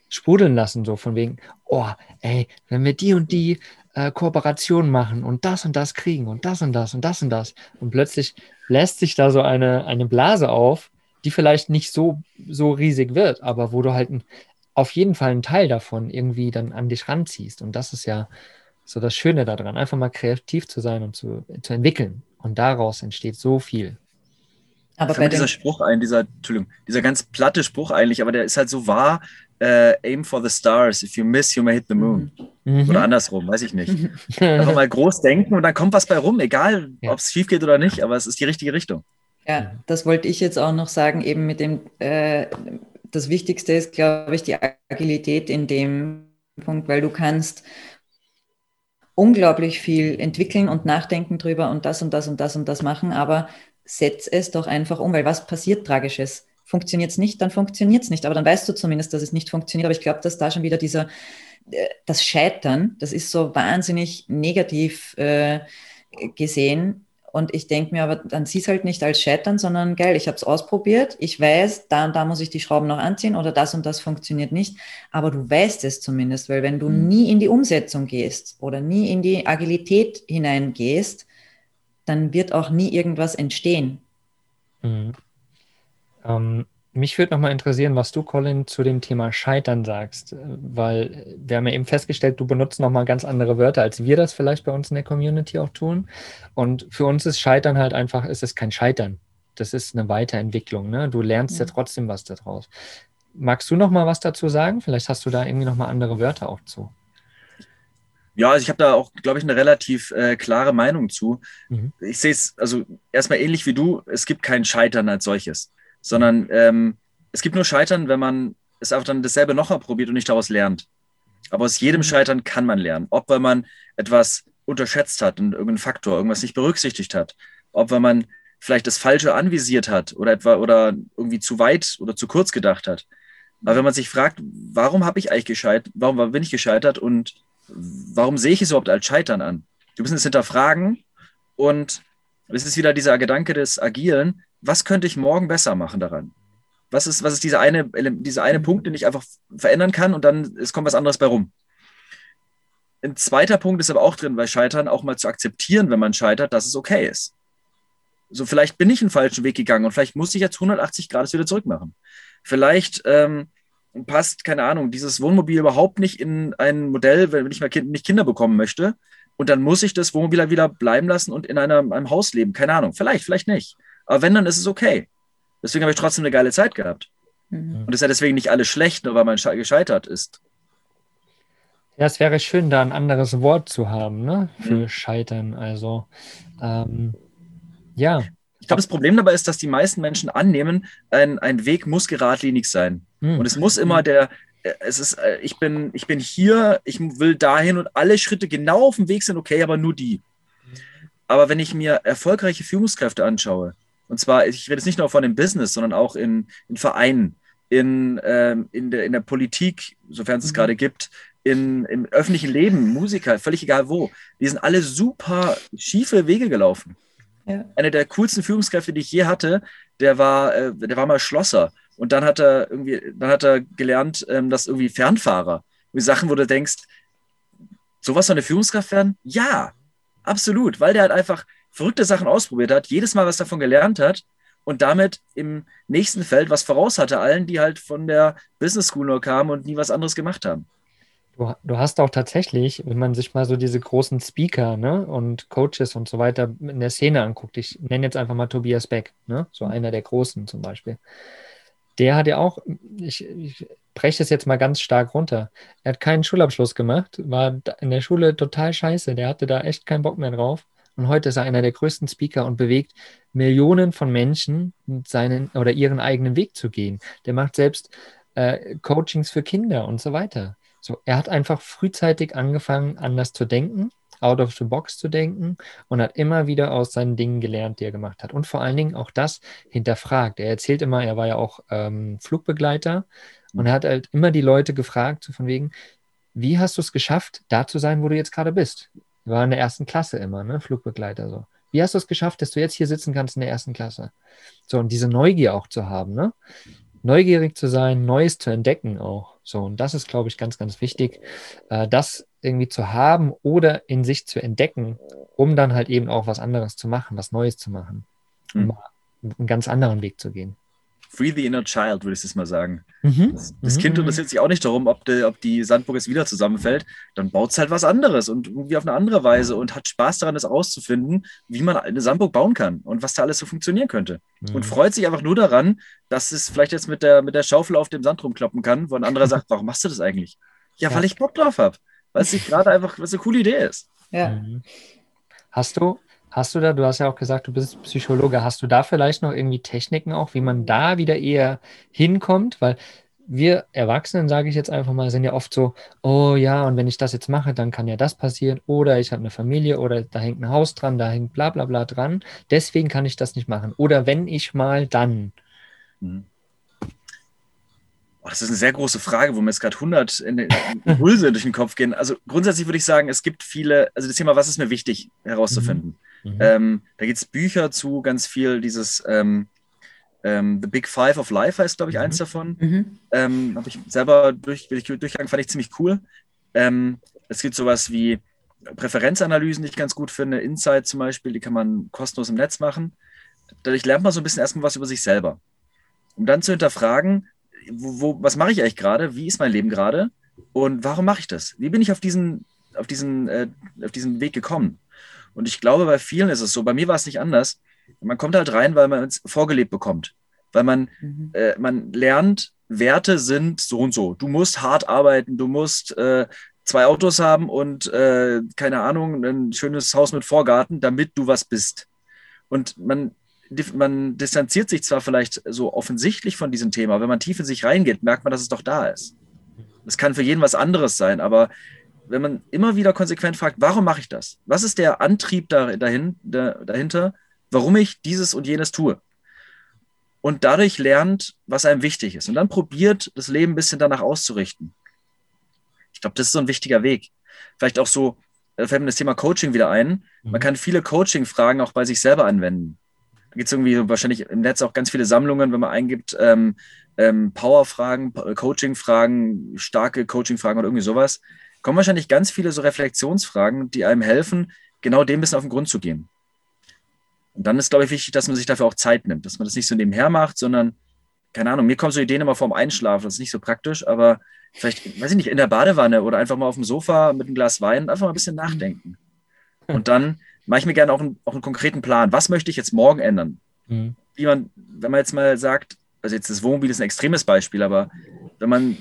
sprudeln lassen, so von wegen, oh, ey, wenn wir die und die äh, Kooperation machen und das und das kriegen und das und das und das und das und plötzlich lässt sich da so eine, eine Blase auf, die vielleicht nicht so, so riesig wird, aber wo du halt ein, auf jeden Fall einen Teil davon irgendwie dann an dich ranziehst und das ist ja so das Schöne daran, einfach mal kreativ zu sein und zu, zu entwickeln. Und daraus entsteht so viel. Aber bei dieser Spruch ein, dieser, Entschuldigung, dieser ganz platte Spruch eigentlich, aber der ist halt so wahr, äh, aim for the stars, if you miss, you may hit the moon. Mhm. Oder andersrum, weiß ich nicht. Einfach mal groß denken und dann kommt was bei rum, egal ja. ob es schief geht oder nicht, aber es ist die richtige Richtung. Ja, das wollte ich jetzt auch noch sagen, eben mit dem, äh, das Wichtigste ist, glaube ich, die Agilität in dem Punkt, weil du kannst unglaublich viel entwickeln und nachdenken drüber und das und das und das und das machen, aber setz es doch einfach um, weil was passiert Tragisches? Funktioniert es nicht, dann funktioniert es nicht. Aber dann weißt du zumindest, dass es nicht funktioniert. Aber ich glaube, dass da schon wieder dieser, äh, das Scheitern, das ist so wahnsinnig negativ äh, gesehen. Und ich denke mir aber, dann sieh es halt nicht als Scheitern, sondern geil, ich habe es ausprobiert. Ich weiß, da und da muss ich die Schrauben noch anziehen oder das und das funktioniert nicht. Aber du weißt es zumindest, weil wenn du mhm. nie in die Umsetzung gehst oder nie in die Agilität hineingehst, dann wird auch nie irgendwas entstehen. Mhm. Ähm, mich würde nochmal interessieren, was du, Colin, zu dem Thema Scheitern sagst, weil wir haben ja eben festgestellt, du benutzt nochmal ganz andere Wörter, als wir das vielleicht bei uns in der Community auch tun. Und für uns ist Scheitern halt einfach, ist es kein Scheitern. Das ist eine Weiterentwicklung. Ne? Du lernst ja. ja trotzdem was daraus. Magst du nochmal was dazu sagen? Vielleicht hast du da irgendwie nochmal andere Wörter auch zu. Ja, also ich habe da auch, glaube ich, eine relativ äh, klare Meinung zu. Mhm. Ich sehe es also erstmal ähnlich wie du. Es gibt kein Scheitern als solches sondern ähm, es gibt nur Scheitern, wenn man es einfach dann dasselbe nochmal probiert und nicht daraus lernt. Aber aus jedem mhm. Scheitern kann man lernen. Ob weil man etwas unterschätzt hat und irgendeinen Faktor, irgendwas nicht berücksichtigt hat. Ob weil man vielleicht das Falsche anvisiert hat oder etwa oder irgendwie zu weit oder zu kurz gedacht hat. Aber wenn man sich fragt, warum habe ich eigentlich gescheitert, warum bin ich gescheitert und warum sehe ich es überhaupt als Scheitern an? Du musst es hinterfragen und es ist wieder dieser Gedanke des Agilen was könnte ich morgen besser machen daran? Was ist, was ist dieser eine, dieser eine Punkt, den ich einfach verändern kann und dann es kommt was anderes bei rum? Ein zweiter Punkt ist aber auch drin bei Scheitern, auch mal zu akzeptieren, wenn man scheitert, dass es okay ist. So, vielleicht bin ich einen falschen Weg gegangen und vielleicht muss ich jetzt 180 Grad wieder zurück machen. Vielleicht ähm, passt, keine Ahnung, dieses Wohnmobil überhaupt nicht in ein Modell, wenn ich mal kind, nicht Kinder bekommen möchte. Und dann muss ich das Wohnmobil wieder bleiben lassen und in einer, einem Haus leben. Keine Ahnung, vielleicht, vielleicht nicht. Aber wenn, dann ist es okay. Deswegen habe ich trotzdem eine geile Zeit gehabt. Mhm. Und es ist ja deswegen nicht alles schlecht, nur weil man gescheitert ist. Ja, es wäre schön, da ein anderes Wort zu haben, ne? Für mhm. Scheitern. Also, ähm, ja. Ich glaube, das Problem dabei ist, dass die meisten Menschen annehmen, ein, ein Weg muss geradlinig sein. Mhm. Und es muss immer der, äh, es ist, äh, ich bin, ich bin hier, ich will dahin und alle Schritte genau auf dem Weg sind okay, aber nur die. Aber wenn ich mir erfolgreiche Führungskräfte anschaue, und zwar, ich rede jetzt nicht nur von dem Business, sondern auch in, in Vereinen, in, ähm, in, der, in der Politik, sofern es es mhm. gerade gibt, in, im öffentlichen Leben, Musiker, völlig egal wo. Die sind alle super schiefe Wege gelaufen. Ja. Einer der coolsten Führungskräfte, die ich je hatte, der war, äh, der war mal Schlosser. Und dann hat er irgendwie, dann hat er gelernt, ähm, dass irgendwie Fernfahrer. Wie Sachen, wo du denkst, sowas soll eine Führungskraft werden? Ja, absolut, weil der halt einfach verrückte Sachen ausprobiert hat, jedes Mal was davon gelernt hat und damit im nächsten Feld was voraus hatte, allen, die halt von der Business School nur kamen und nie was anderes gemacht haben. Du, du hast auch tatsächlich, wenn man sich mal so diese großen Speaker ne, und Coaches und so weiter in der Szene anguckt, ich nenne jetzt einfach mal Tobias Beck, ne, so einer der Großen zum Beispiel. Der hat ja auch, ich, ich breche es jetzt mal ganz stark runter. Er hat keinen Schulabschluss gemacht, war in der Schule total scheiße, der hatte da echt keinen Bock mehr drauf und heute ist er einer der größten Speaker und bewegt Millionen von Menschen, seinen oder ihren eigenen Weg zu gehen. Der macht selbst äh, Coachings für Kinder und so weiter. So, er hat einfach frühzeitig angefangen, anders zu denken, out of the box zu denken und hat immer wieder aus seinen Dingen gelernt, die er gemacht hat. Und vor allen Dingen auch das hinterfragt. Er erzählt immer, er war ja auch ähm, Flugbegleiter und er hat halt immer die Leute gefragt, so von wegen, wie hast du es geschafft, da zu sein, wo du jetzt gerade bist? War in der ersten Klasse immer, ne? Flugbegleiter so. Wie hast du es geschafft, dass du jetzt hier sitzen kannst in der ersten Klasse? So, und diese Neugier auch zu haben, ne? Neugierig zu sein, Neues zu entdecken auch. So, und das ist, glaube ich, ganz, ganz wichtig, äh, das irgendwie zu haben oder in sich zu entdecken, um dann halt eben auch was anderes zu machen, was Neues zu machen, um mhm. einen ganz anderen Weg zu gehen. Free the Inner Child, würde ich das mal sagen. Mhm. Das, das mhm. Kind interessiert sich auch nicht darum, ob die, ob die Sandburg jetzt wieder zusammenfällt. Dann baut es halt was anderes und irgendwie auf eine andere Weise und hat Spaß daran, das auszufinden, wie man eine Sandburg bauen kann und was da alles so funktionieren könnte. Mhm. Und freut sich einfach nur daran, dass es vielleicht jetzt mit der, mit der Schaufel auf dem Sand rumkloppen kann, wo ein anderer sagt, warum machst du das eigentlich? Ja, ja. weil ich Bock drauf habe. Weil es sich gerade einfach, was eine coole Idee ist. Ja. Mhm. Hast du, Hast du da, du hast ja auch gesagt, du bist Psychologe, hast du da vielleicht noch irgendwie Techniken auch, wie man da wieder eher hinkommt? Weil wir Erwachsenen, sage ich jetzt einfach mal, sind ja oft so, oh ja, und wenn ich das jetzt mache, dann kann ja das passieren. Oder ich habe eine Familie oder da hängt ein Haus dran, da hängt bla bla bla dran. Deswegen kann ich das nicht machen. Oder wenn ich mal, dann. Mhm. Das ist eine sehr große Frage, wo mir jetzt gerade 100 Impulse durch den Kopf gehen. Also grundsätzlich würde ich sagen, es gibt viele, also das Thema, was ist mir wichtig herauszufinden. Mhm Mhm. Ähm, da gibt es Bücher zu, ganz viel dieses ähm, ähm, The Big Five of Life heißt, glaube ich, mhm. eins davon. Mhm. Ähm, Habe ich selber durch, durchgegangen, fand ich ziemlich cool. Ähm, es gibt sowas wie Präferenzanalysen, die ich ganz gut finde. Insight zum Beispiel, die kann man kostenlos im Netz machen. Dadurch lernt man so ein bisschen erstmal was über sich selber. Um dann zu hinterfragen, wo, wo, was mache ich eigentlich gerade? Wie ist mein Leben gerade? Und warum mache ich das? Wie bin ich auf diesen, auf diesen, äh, auf diesen Weg gekommen? Und ich glaube, bei vielen ist es so. Bei mir war es nicht anders. Man kommt halt rein, weil man es vorgelebt bekommt. Weil man, mhm. äh, man lernt, Werte sind so und so. Du musst hart arbeiten, du musst äh, zwei Autos haben und äh, keine Ahnung, ein schönes Haus mit Vorgarten, damit du was bist. Und man, man distanziert sich zwar vielleicht so offensichtlich von diesem Thema, wenn man tief in sich reingeht, merkt man, dass es doch da ist. Das kann für jeden was anderes sein, aber wenn man immer wieder konsequent fragt, warum mache ich das? Was ist der Antrieb dahin, dahinter, warum ich dieses und jenes tue? Und dadurch lernt, was einem wichtig ist. Und dann probiert, das Leben ein bisschen danach auszurichten. Ich glaube, das ist so ein wichtiger Weg. Vielleicht auch so, da fällt mir das Thema Coaching wieder ein. Man mhm. kann viele Coaching-Fragen auch bei sich selber anwenden. Da gibt es irgendwie wahrscheinlich im Netz auch ganz viele Sammlungen, wenn man eingibt, ähm, ähm, Power-Fragen, Coaching-Fragen, starke Coaching-Fragen oder irgendwie sowas, kommen wahrscheinlich ganz viele so Reflexionsfragen, die einem helfen, genau dem ein bisschen auf den Grund zu gehen. Und dann ist, glaube ich, wichtig, dass man sich dafür auch Zeit nimmt, dass man das nicht so nebenher macht, sondern, keine Ahnung, mir kommen so Ideen immer vorm Einschlafen, das ist nicht so praktisch, aber vielleicht, weiß ich nicht, in der Badewanne oder einfach mal auf dem Sofa mit einem Glas Wein einfach mal ein bisschen nachdenken. Und dann mache ich mir gerne auch einen, auch einen konkreten Plan. Was möchte ich jetzt morgen ändern? Mhm. Wie man, wenn man jetzt mal sagt, also jetzt das Wohnmobil ist ein extremes Beispiel, aber wenn man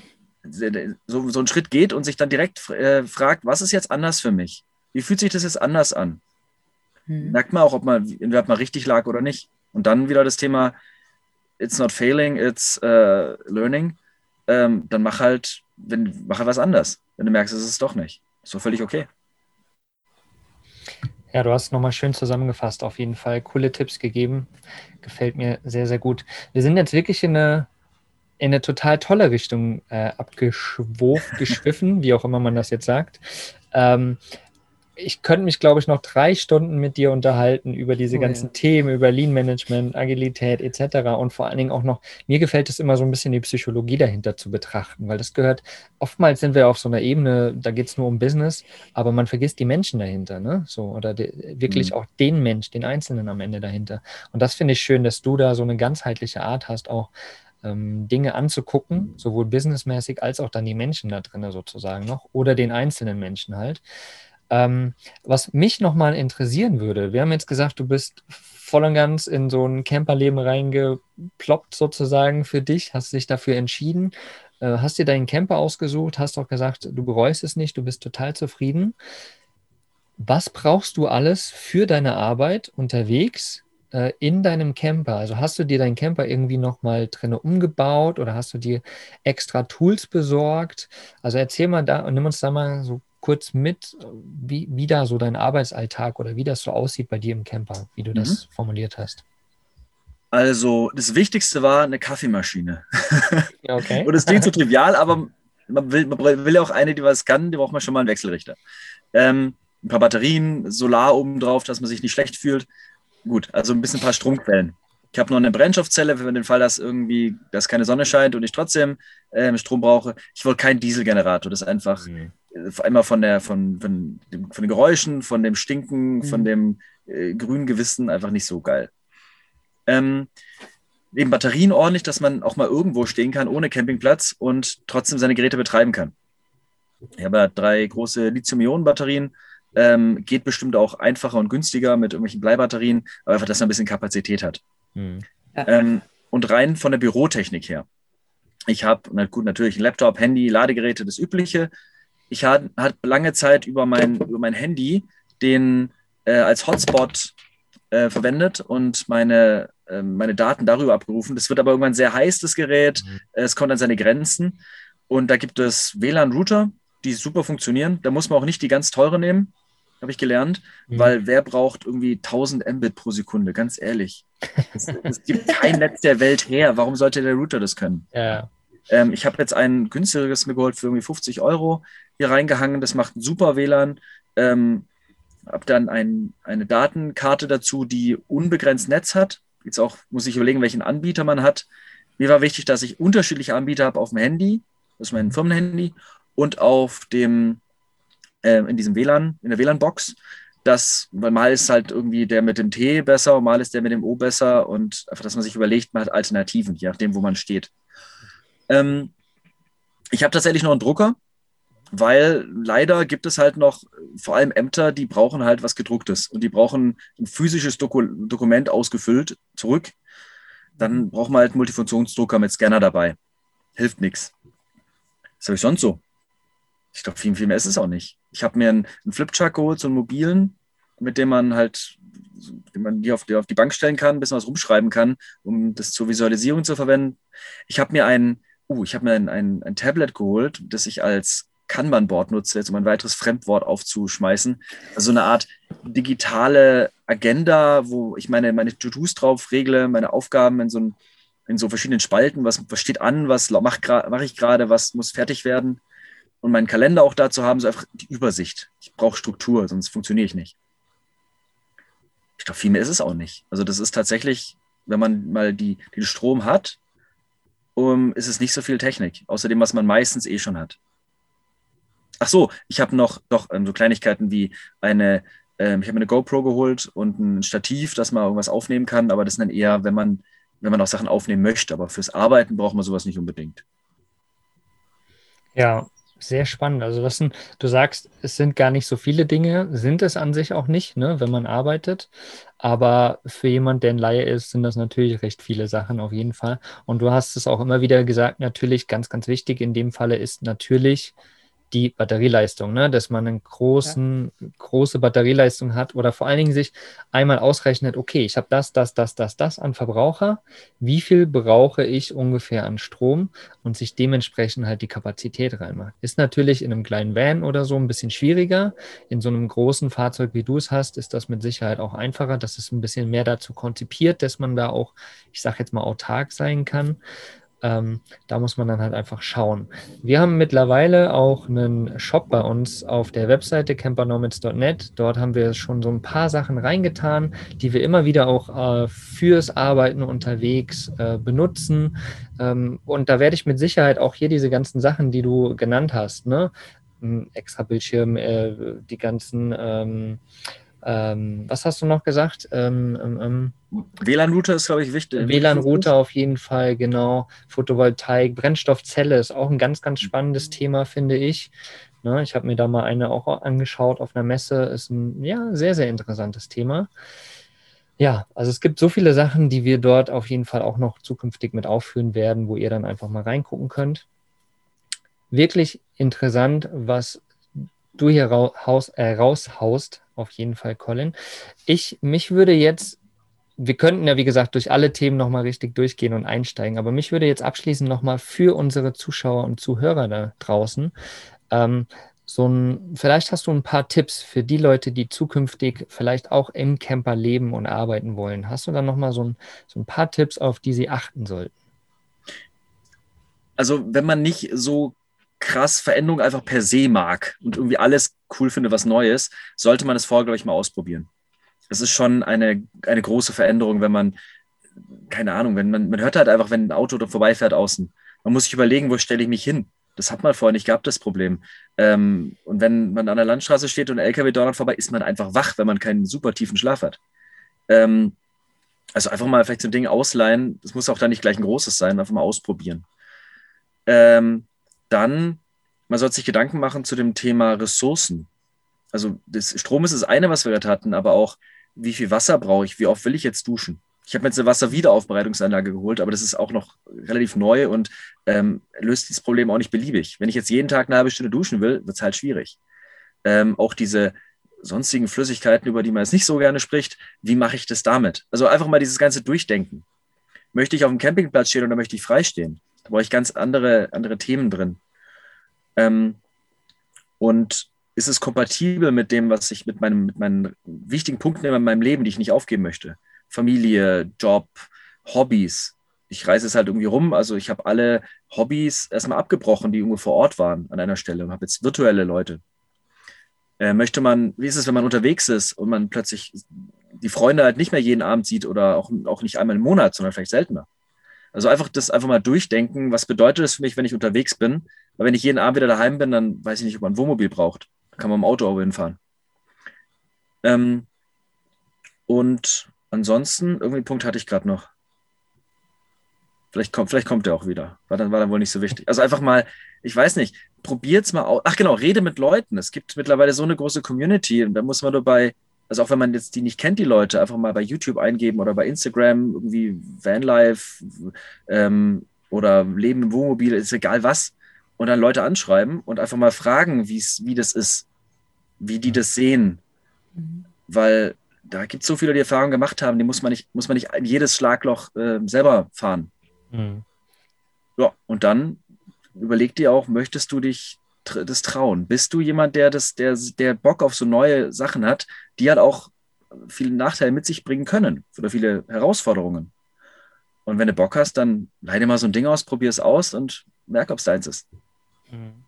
so, so einen Schritt geht und sich dann direkt äh, fragt, was ist jetzt anders für mich? Wie fühlt sich das jetzt anders an? Mhm. Merkt man auch, ob man, inwieweit man richtig lag oder nicht. Und dann wieder das Thema, it's not failing, it's uh, learning. Ähm, dann mach halt, wenn, mach halt was anders. Wenn du merkst, es ist doch nicht. Ist doch völlig okay. Ja, du hast nochmal schön zusammengefasst, auf jeden Fall. Coole Tipps gegeben. Gefällt mir sehr, sehr gut. Wir sind jetzt wirklich in eine, in eine total tolle Richtung äh, abgeschwiffen, wie auch immer man das jetzt sagt. Ähm, ich könnte mich, glaube ich, noch drei Stunden mit dir unterhalten über diese oh, ganzen ja. Themen, über Lean Management, Agilität etc. Und vor allen Dingen auch noch, mir gefällt es immer so ein bisschen die Psychologie dahinter zu betrachten, weil das gehört, oftmals sind wir auf so einer Ebene, da geht es nur um Business, aber man vergisst die Menschen dahinter, ne? So, oder de, wirklich mhm. auch den Mensch, den Einzelnen am Ende dahinter. Und das finde ich schön, dass du da so eine ganzheitliche Art hast, auch ähm, Dinge anzugucken, sowohl businessmäßig als auch dann die Menschen da drin sozusagen noch oder den einzelnen Menschen halt. Ähm, was mich nochmal interessieren würde, wir haben jetzt gesagt, du bist voll und ganz in so ein Camperleben reingeploppt sozusagen für dich, hast dich dafür entschieden, äh, hast dir deinen Camper ausgesucht, hast auch gesagt, du bereust es nicht, du bist total zufrieden. Was brauchst du alles für deine Arbeit unterwegs äh, in deinem Camper? Also hast du dir deinen Camper irgendwie nochmal drinne umgebaut oder hast du dir extra Tools besorgt? Also erzähl mal da und nimm uns da mal so kurz mit, wie, wie da so dein Arbeitsalltag oder wie das so aussieht bei dir im Camper, wie du mhm. das formuliert hast. Also, das Wichtigste war eine Kaffeemaschine. Okay. Und das klingt so trivial, aber man will, man will ja auch eine, die was kann, die braucht man schon mal einen Wechselrichter. Ähm, ein paar Batterien, Solar oben drauf, dass man sich nicht schlecht fühlt. Gut, also ein bisschen ein paar Stromquellen. Ich habe noch eine Brennstoffzelle für den Fall, dass irgendwie, dass keine Sonne scheint und ich trotzdem äh, Strom brauche. Ich wollte keinen Dieselgenerator. Das ist einfach, mhm einmal von, der, von, von, dem, von den Geräuschen, von dem Stinken, mhm. von dem äh, grünen Gewissen einfach nicht so geil. Ähm, eben Batterien ordentlich, dass man auch mal irgendwo stehen kann ohne Campingplatz und trotzdem seine Geräte betreiben kann. Ich habe ja drei große Lithium-Ionen-Batterien. Ähm, geht bestimmt auch einfacher und günstiger mit irgendwelchen Bleibatterien, aber einfach, dass man ein bisschen Kapazität hat. Mhm. Ähm, und rein von der Bürotechnik her. Ich habe, na gut, natürlich ein Laptop, Handy, Ladegeräte, das Übliche ich hatte hat lange Zeit über mein, über mein Handy den äh, als Hotspot äh, verwendet und meine, äh, meine Daten darüber abgerufen. Das wird aber irgendwann sehr heiß, das Gerät. Mhm. Es kommt an seine Grenzen. Und da gibt es WLAN-Router, die super funktionieren. Da muss man auch nicht die ganz teure nehmen, habe ich gelernt, mhm. weil wer braucht irgendwie 1000 Mbit pro Sekunde, ganz ehrlich. Es, es gibt kein Netz der Welt her. Warum sollte der Router das können? Ja. Ähm, ich habe jetzt ein günstigeres mir geholt für irgendwie 50 Euro hier reingehangen. Das macht ein super WLAN. Ähm, habe dann ein, eine Datenkarte dazu, die unbegrenzt Netz hat. Jetzt auch muss ich überlegen, welchen Anbieter man hat. Mir war wichtig, dass ich unterschiedliche Anbieter habe auf dem Handy, das ist mein Firmenhandy, und auf dem, äh, in diesem WLAN, in der WLAN-Box. Das, weil mal ist halt irgendwie der mit dem T besser und mal ist der mit dem O besser und einfach, dass man sich überlegt, man hat Alternativen, je nachdem, wo man steht. Ähm, ich habe tatsächlich noch einen Drucker, weil leider gibt es halt noch vor allem Ämter, die brauchen halt was gedrucktes und die brauchen ein physisches Doku Dokument ausgefüllt zurück. Dann braucht man halt einen Multifunktionsdrucker mit Scanner dabei. Hilft nichts. Was habe ich sonst so? Ich glaube, viel, viel mehr ist es auch nicht. Ich habe mir einen, einen Flipchart geholt, so einen mobilen, mit dem man halt, den man die auf, die auf die Bank stellen kann, ein bisschen was rumschreiben kann, um das zur Visualisierung zu verwenden. Ich habe mir ein, uh, ich habe mir ein, ein, ein Tablet geholt, das ich als Kanban-Board nutze, jetzt um ein weiteres Fremdwort aufzuschmeißen. Also eine Art digitale Agenda, wo ich meine, meine To-Dos drauf regle, meine Aufgaben in so, ein, in so verschiedenen Spalten, was, was steht an, was mache mach ich gerade, was muss fertig werden. Und meinen Kalender auch dazu haben, so einfach die Übersicht. Ich brauche Struktur, sonst funktioniere ich nicht. Ich glaube, viel mehr ist es auch nicht. Also das ist tatsächlich, wenn man mal die, den Strom hat, um, ist es nicht so viel Technik, außerdem, was man meistens eh schon hat. Ach so, ich habe noch doch ähm, so Kleinigkeiten wie eine, ähm, ich habe eine GoPro geholt und ein Stativ, dass man irgendwas aufnehmen kann, aber das ist dann eher, wenn man, wenn man auch Sachen aufnehmen möchte. Aber fürs Arbeiten braucht man sowas nicht unbedingt. Ja, sehr spannend. Also das sind, du sagst, es sind gar nicht so viele Dinge, sind es an sich auch nicht, ne, wenn man arbeitet. Aber für jemand, der ein Laie ist, sind das natürlich recht viele Sachen auf jeden Fall. Und du hast es auch immer wieder gesagt, natürlich ganz, ganz wichtig in dem Falle ist natürlich die Batterieleistung, ne? dass man eine großen, ja. große Batterieleistung hat oder vor allen Dingen sich einmal ausrechnet, okay, ich habe das, das, das, das, das an Verbraucher, wie viel brauche ich ungefähr an Strom und sich dementsprechend halt die Kapazität reinmacht. Ist natürlich in einem kleinen Van oder so ein bisschen schwieriger. In so einem großen Fahrzeug, wie du es hast, ist das mit Sicherheit auch einfacher. Das ist ein bisschen mehr dazu konzipiert, dass man da auch, ich sage jetzt mal, autark sein kann. Ähm, da muss man dann halt einfach schauen. Wir haben mittlerweile auch einen Shop bei uns auf der Webseite campernomads.net. Dort haben wir schon so ein paar Sachen reingetan, die wir immer wieder auch äh, fürs Arbeiten unterwegs äh, benutzen. Ähm, und da werde ich mit Sicherheit auch hier diese ganzen Sachen, die du genannt hast, ne? extra Bildschirm, äh, die ganzen ähm, ähm, was hast du noch gesagt? Ähm, ähm, ähm WLAN-Router ist, glaube ich, wichtig. WLAN-Router auf jeden Fall, genau. Photovoltaik, Brennstoffzelle ist auch ein ganz, ganz spannendes Thema, finde ich. Ne, ich habe mir da mal eine auch angeschaut auf einer Messe. Ist ein ja, sehr, sehr interessantes Thema. Ja, also es gibt so viele Sachen, die wir dort auf jeden Fall auch noch zukünftig mit aufführen werden, wo ihr dann einfach mal reingucken könnt. Wirklich interessant, was du hier raus, äh, raushaust, auf jeden Fall, Colin. Ich, mich würde jetzt, wir könnten ja, wie gesagt, durch alle Themen nochmal richtig durchgehen und einsteigen, aber mich würde jetzt abschließend nochmal für unsere Zuschauer und Zuhörer da draußen, ähm, so ein, vielleicht hast du ein paar Tipps für die Leute, die zukünftig vielleicht auch im Camper leben und arbeiten wollen. Hast du dann nochmal so ein, so ein paar Tipps, auf die sie achten sollten? Also, wenn man nicht so krass Veränderung einfach per se mag und irgendwie alles cool finde, was Neues, sollte man es vorher, glaube ich, mal ausprobieren. Es ist schon eine, eine große Veränderung, wenn man, keine Ahnung, wenn man, man hört halt einfach, wenn ein Auto da vorbeifährt außen. Man muss sich überlegen, wo stelle ich mich hin. Das hat man vorher nicht gehabt, das Problem. Ähm, und wenn man an der Landstraße steht und ein LKW donnert vorbei, ist man einfach wach, wenn man keinen super tiefen Schlaf hat. Ähm, also einfach mal vielleicht so ein Ding ausleihen. Das muss auch dann nicht gleich ein großes sein, einfach mal ausprobieren. Ähm, dann, man sollte sich Gedanken machen zu dem Thema Ressourcen. Also das Strom ist das eine, was wir gerade hatten, aber auch, wie viel Wasser brauche ich, wie oft will ich jetzt duschen? Ich habe mir jetzt eine Wasserwiederaufbereitungsanlage geholt, aber das ist auch noch relativ neu und ähm, löst dieses Problem auch nicht beliebig. Wenn ich jetzt jeden Tag eine halbe Stunde duschen will, wird es halt schwierig. Ähm, auch diese sonstigen Flüssigkeiten, über die man jetzt nicht so gerne spricht, wie mache ich das damit? Also einfach mal dieses ganze Durchdenken. Möchte ich auf dem Campingplatz stehen oder möchte ich freistehen? Da brauche ich ganz andere, andere Themen drin. Ähm, und ist es kompatibel mit dem, was ich mit, meinem, mit meinen wichtigen Punkten in meinem Leben, die ich nicht aufgeben möchte? Familie, Job, Hobbys. Ich reise es halt irgendwie rum. Also ich habe alle Hobbys erstmal abgebrochen, die irgendwo vor Ort waren an einer Stelle und habe jetzt virtuelle Leute. Äh, möchte man, wie ist es, wenn man unterwegs ist und man plötzlich die Freunde halt nicht mehr jeden Abend sieht oder auch, auch nicht einmal im Monat, sondern vielleicht seltener? Also einfach das einfach mal durchdenken, was bedeutet das für mich, wenn ich unterwegs bin? Weil wenn ich jeden Abend wieder daheim bin, dann weiß ich nicht, ob man ein Wohnmobil braucht. Da kann man im Auto auch hinfahren. Ähm, und ansonsten, irgendwie einen Punkt hatte ich gerade noch. Vielleicht kommt, vielleicht kommt der auch wieder. War dann, war dann wohl nicht so wichtig. Also einfach mal, ich weiß nicht, probiert's mal aus. Ach genau, rede mit Leuten. Es gibt mittlerweile so eine große Community und da muss man nur bei, also auch wenn man jetzt die nicht kennt, die Leute, einfach mal bei YouTube eingeben oder bei Instagram, irgendwie Vanlife ähm, oder Leben im Wohnmobil, ist egal was. Und dann Leute anschreiben und einfach mal fragen, wie das ist, wie die das sehen. Mhm. Weil da gibt es so viele, die Erfahrungen gemacht haben, die muss man nicht, muss man nicht jedes Schlagloch äh, selber fahren. Mhm. Ja, und dann überleg dir auch, möchtest du dich das trauen? Bist du jemand, der das, der, der Bock auf so neue Sachen hat, die halt auch viele Nachteile mit sich bringen können oder viele Herausforderungen? Und wenn du Bock hast, dann leide mal so ein Ding aus, probier es aus und merk, ob es deins ist. Mhm.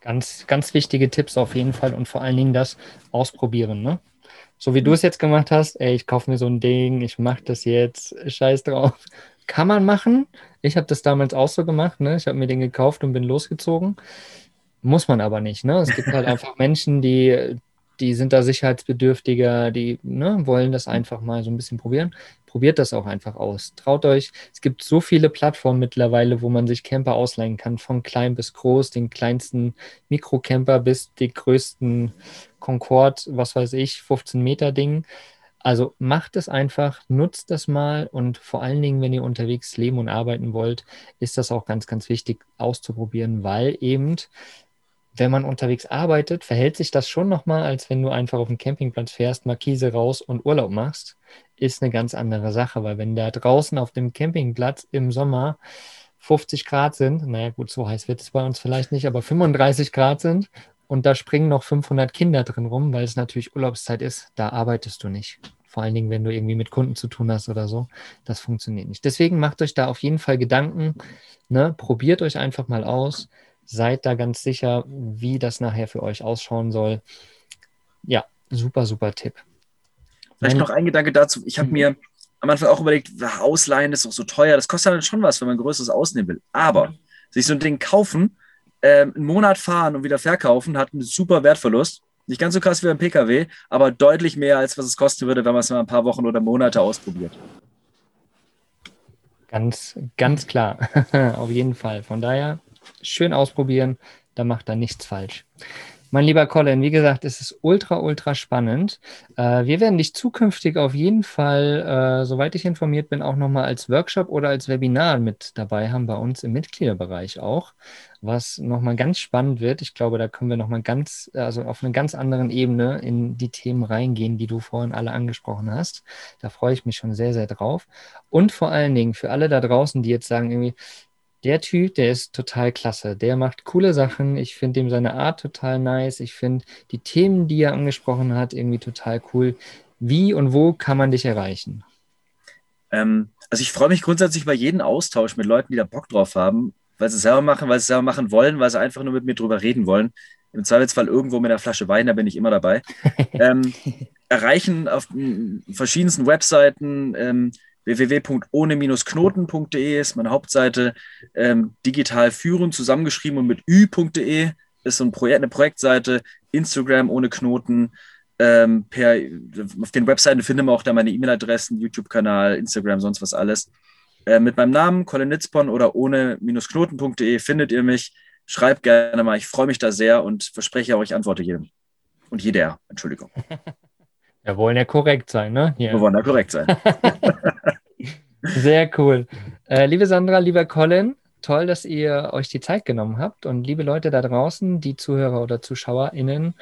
Ganz, ganz wichtige Tipps auf jeden Fall und vor allen Dingen das Ausprobieren. Ne? So wie du es jetzt gemacht hast, ey, ich kaufe mir so ein Ding, ich mache das jetzt, scheiß drauf. Kann man machen. Ich habe das damals auch so gemacht. Ne? Ich habe mir den gekauft und bin losgezogen. Muss man aber nicht. Ne? Es gibt halt einfach Menschen, die, die sind da sicherheitsbedürftiger, die ne, wollen das einfach mal so ein bisschen probieren. Probiert das auch einfach aus. Traut euch. Es gibt so viele Plattformen mittlerweile, wo man sich Camper ausleihen kann, von klein bis groß, den kleinsten Mikrocamper bis die größten Concorde, was weiß ich, 15 Meter Ding. Also macht es einfach, nutzt das mal und vor allen Dingen, wenn ihr unterwegs leben und arbeiten wollt, ist das auch ganz, ganz wichtig auszuprobieren, weil eben, wenn man unterwegs arbeitet, verhält sich das schon nochmal, als wenn du einfach auf den Campingplatz fährst, Markise raus und Urlaub machst, ist eine ganz andere Sache, weil wenn da draußen auf dem Campingplatz im Sommer 50 Grad sind, naja gut, so heiß wird es bei uns vielleicht nicht, aber 35 Grad sind und da springen noch 500 Kinder drin rum, weil es natürlich Urlaubszeit ist, da arbeitest du nicht. Vor allen Dingen, wenn du irgendwie mit Kunden zu tun hast oder so. Das funktioniert nicht. Deswegen macht euch da auf jeden Fall Gedanken. Ne? Probiert euch einfach mal aus. Seid da ganz sicher, wie das nachher für euch ausschauen soll. Ja, super, super Tipp. Vielleicht noch ein Gedanke dazu. Ich habe mhm. mir am Anfang auch überlegt, Ausleihen ist doch so teuer. Das kostet dann schon was, wenn man größeres ausnehmen will. Aber sich so ein Ding kaufen ähm, einen Monat fahren und wieder verkaufen, hat einen super Wertverlust. Nicht ganz so krass wie beim Pkw, aber deutlich mehr, als was es kosten würde, wenn man es mal ein paar Wochen oder Monate ausprobiert. Ganz, ganz klar. Auf jeden Fall. Von daher schön ausprobieren, da macht er nichts falsch. Mein lieber Colin, wie gesagt, es ist ultra, ultra spannend. Äh, wir werden dich zukünftig auf jeden Fall, äh, soweit ich informiert bin, auch nochmal als Workshop oder als Webinar mit dabei haben, bei uns im Mitgliederbereich auch, was nochmal ganz spannend wird. Ich glaube, da können wir nochmal ganz, also auf einer ganz anderen Ebene in die Themen reingehen, die du vorhin alle angesprochen hast. Da freue ich mich schon sehr, sehr drauf. Und vor allen Dingen für alle da draußen, die jetzt sagen, irgendwie, der Typ, der ist total klasse. Der macht coole Sachen. Ich finde ihm seine Art total nice. Ich finde die Themen, die er angesprochen hat, irgendwie total cool. Wie und wo kann man dich erreichen? Ähm, also ich freue mich grundsätzlich über jeden Austausch mit Leuten, die da Bock drauf haben, weil sie es selber machen, weil sie es selber machen wollen, weil sie einfach nur mit mir drüber reden wollen. Im Zweifelsfall irgendwo mit einer Flasche Wein, da bin ich immer dabei. ähm, erreichen auf verschiedensten Webseiten. Ähm, www.ohne-knoten.de ist meine Hauptseite. Ähm, digital führen, zusammengeschrieben und mit ü.de ist so ein Projekt, eine Projektseite. Instagram ohne Knoten. Ähm, per, auf den Webseiten findet man auch da meine E-Mail-Adressen, YouTube-Kanal, Instagram, sonst was alles. Äh, mit meinem Namen, Colin Nitzborn oder ohne-knoten.de findet ihr mich. Schreibt gerne mal, ich freue mich da sehr und verspreche auch, ich antworte jedem. Und jeder, Entschuldigung. Wir wollen ja korrekt sein, ne? Hier. Wir wollen ja korrekt sein. Sehr cool. Äh, liebe Sandra, lieber Colin, toll, dass ihr euch die Zeit genommen habt. Und liebe Leute da draußen, die Zuhörer oder ZuschauerInnen,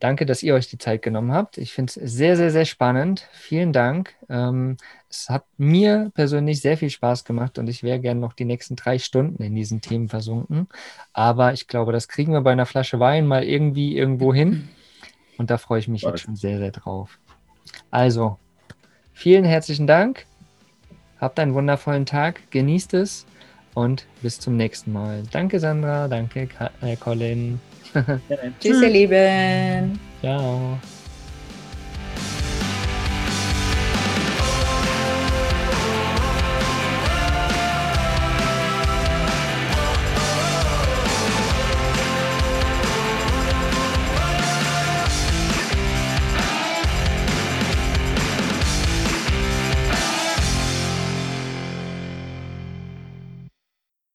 danke, dass ihr euch die Zeit genommen habt. Ich finde es sehr, sehr, sehr spannend. Vielen Dank. Ähm, es hat mir persönlich sehr viel Spaß gemacht und ich wäre gerne noch die nächsten drei Stunden in diesen Themen versunken. Aber ich glaube, das kriegen wir bei einer Flasche Wein mal irgendwie irgendwo hin. Und da freue ich mich jetzt schon sehr, sehr drauf. Also, vielen herzlichen Dank. Habt einen wundervollen Tag, genießt es und bis zum nächsten Mal. Danke, Sandra. Danke, äh, Colin. Tschüss, ihr Lieben. Ciao.